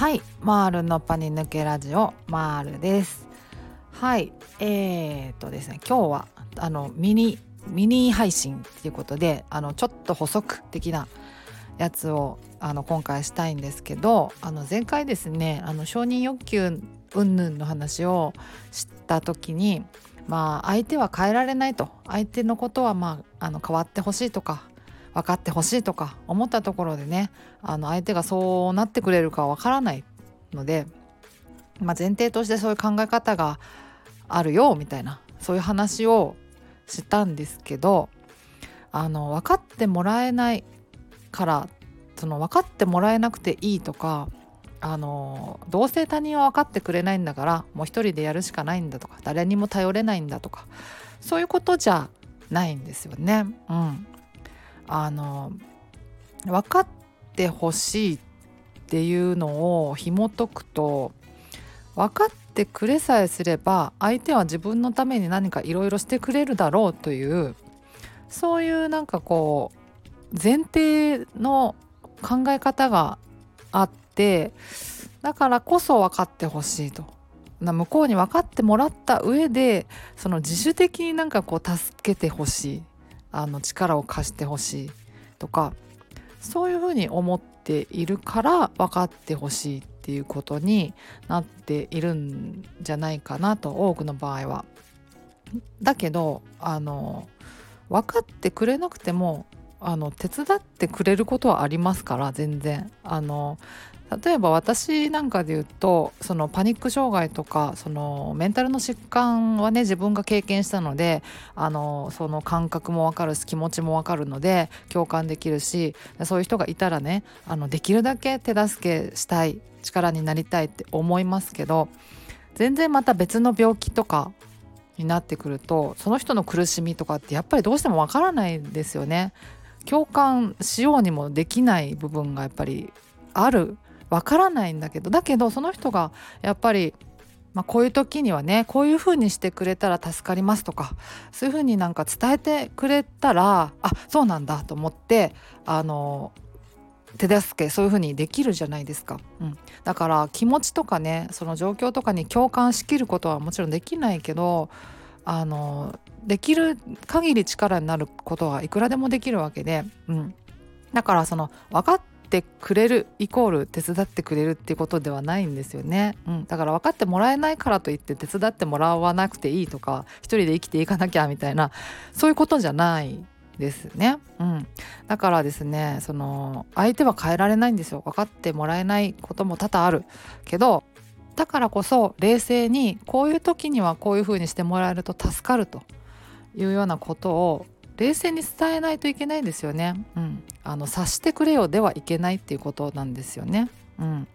はい。マールのパニ抜けラジオマールです。はい。えー、っとですね今日はあのミニミニ配信っていうことであのちょっと補足的なやつをあの今回したいんですけどあの前回ですねあの承認欲求云々の話をした時にまあ相手は変えられないと。相手のことはまああの変わってほしいとか分かってほしいとか思ったところでねあの相手がそうなってくれるかわからないので、まあ、前提としてそういう考え方があるよみたいなそういう話をしたんですけどあの分かってもらえないからその分かってもらえなくていいとかあのどうせ他人は分かってくれないんだからもう一人でやるしかないんだとか誰にも頼れないんだとかそういうことじゃないんですよね。うん、あの分かってほしいっていうのを紐解くと分かってくれさえすれば相手は自分のために何かいろいろしてくれるだろうというそういうなんかこう前提の考え方があってだからこそ分かってほしいと。向こうに分かってもらった上でその自主的になんかこう助けてほしいあの力を貸してほしいとかそういうふうに思っているから分かってほしいっていうことになっているんじゃないかなと多くの場合は。だけどあの分かってくれなくてもあの手伝ってくれることはありますから全然あの例えば私なんかで言うとそのパニック障害とかそのメンタルの疾患はね自分が経験したのであのその感覚も分かるし気持ちも分かるので共感できるしそういう人がいたらねあのできるだけ手助けしたい力になりたいって思いますけど全然また別の病気とかになってくるとその人の苦しみとかってやっぱりどうしても分からないんですよね。共感しようにもできない部分がやっぱりあるわからないんだけどだけどその人がやっぱりまあ、こういう時にはねこういう風にしてくれたら助かりますとかそういう風になんか伝えてくれたらあそうなんだと思ってあの手助けそういう風にできるじゃないですか、うん、だから気持ちとかねその状況とかに共感しきることはもちろんできないけどあのできる限り力になることはいくらでもできるわけで、うん、だからその分かってくれるイコール手伝ってくれるっていうことではないんですよね、うん、だから分かってもらえないからといって手伝ってもらわなくていいとか一人で生きていかなきゃみたいなそういうことじゃないですね、うん、だからですねその相手は変えられないんですよ。分かってもらえないことも多々あるけどだからこそ冷静にこういう時にはこういうふうにしてもらえると助かるというようなことを冷静に伝えないといけないんですよね。うん、あの察してくれよではいけないっていうことなんですよね。うん、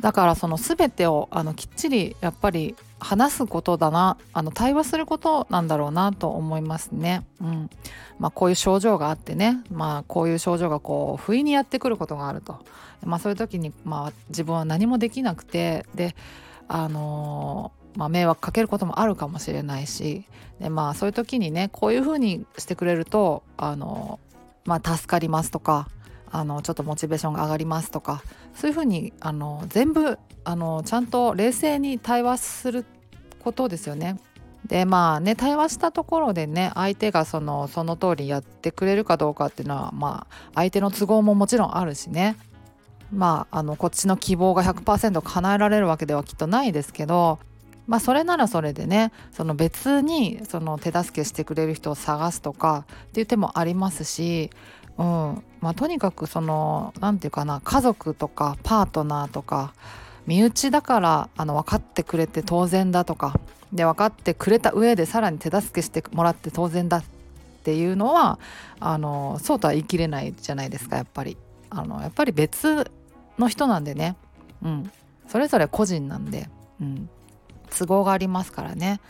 だからその全てをあのきっちりやっぱり話すことだなあの対話することなんだろうなと思いますね。うんまあ、こういう症状があってね、まあ、こういう症状がこう不意にやってくることがあると、まあ、そういう時に、まあ、自分は何もできなくてであのまあ、迷惑かけることもあるかもしれないしで、まあ、そういう時にねこういうふうにしてくれるとあの、まあ、助かりますとかあのちょっとモチベーションが上がりますとかそういうふうにあの全部あのちゃんと冷静に対話することですよね。でまあね対話したところでね相手がそのその通りやってくれるかどうかっていうのはまあ相手の都合ももちろんあるしねまああのこっちの希望が100%叶えられるわけではきっとないですけどまあ、それならそれでねその別にその手助けしてくれる人を探すとかっていう手もありますし、うん。まあ、とにかくその何て言うかな家族とかパートナーとか身内だからあの分かってくれて当然だとかで分かってくれた上でさらに手助けしてもらって当然だっていうのはあのそうとは言い切れないじゃないですかやっぱり。あのやっぱり別の人なんでね、うん、それぞれ個人なんで、うん、都合がありますからね。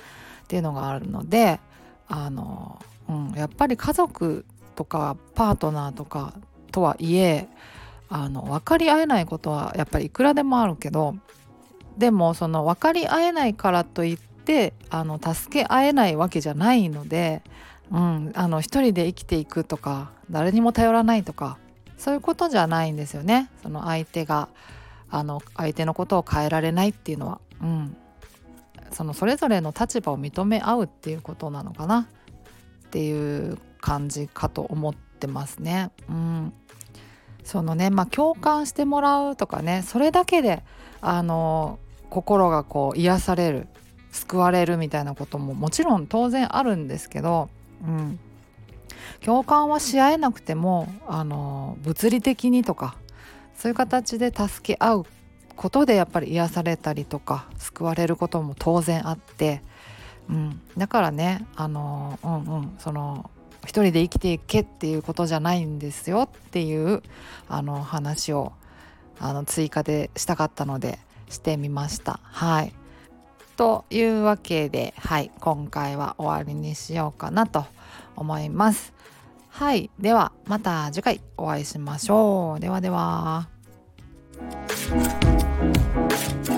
っていうのがあるのであの、うん、やっぱり家族とかパートナーとかとはいえあの分かり合えないことはやっぱりいくらでもあるけどでもその分かり合えないからといってあの助け合えないわけじゃないので、うん、あの一人で生きていくとか誰にも頼らないとかそういうことじゃないんですよね。その相手があの相手のことを変えられないっていうのは、うん、そのそれぞれの立場を認め合うっていうことなのかな？っていう感じかと思ってますね。うん、そのねまあ共感してもらうとかねそれだけであの心がこう癒される救われるみたいなことももちろん当然あるんですけど、うん、共感はし合えなくてもあの物理的にとかそういう形で助け合うことでやっぱり癒されたりとか救われることも当然あって、うん、だからねあのうんうんその一人で生きていけっていうことじゃないんですよっていうあの話をあの追加でしたかったのでしてみました。はいというわけで、はい、今回は終わりにしようかなと思います。はい、ではまた次回お会いしましょう。ではでは。Thank you.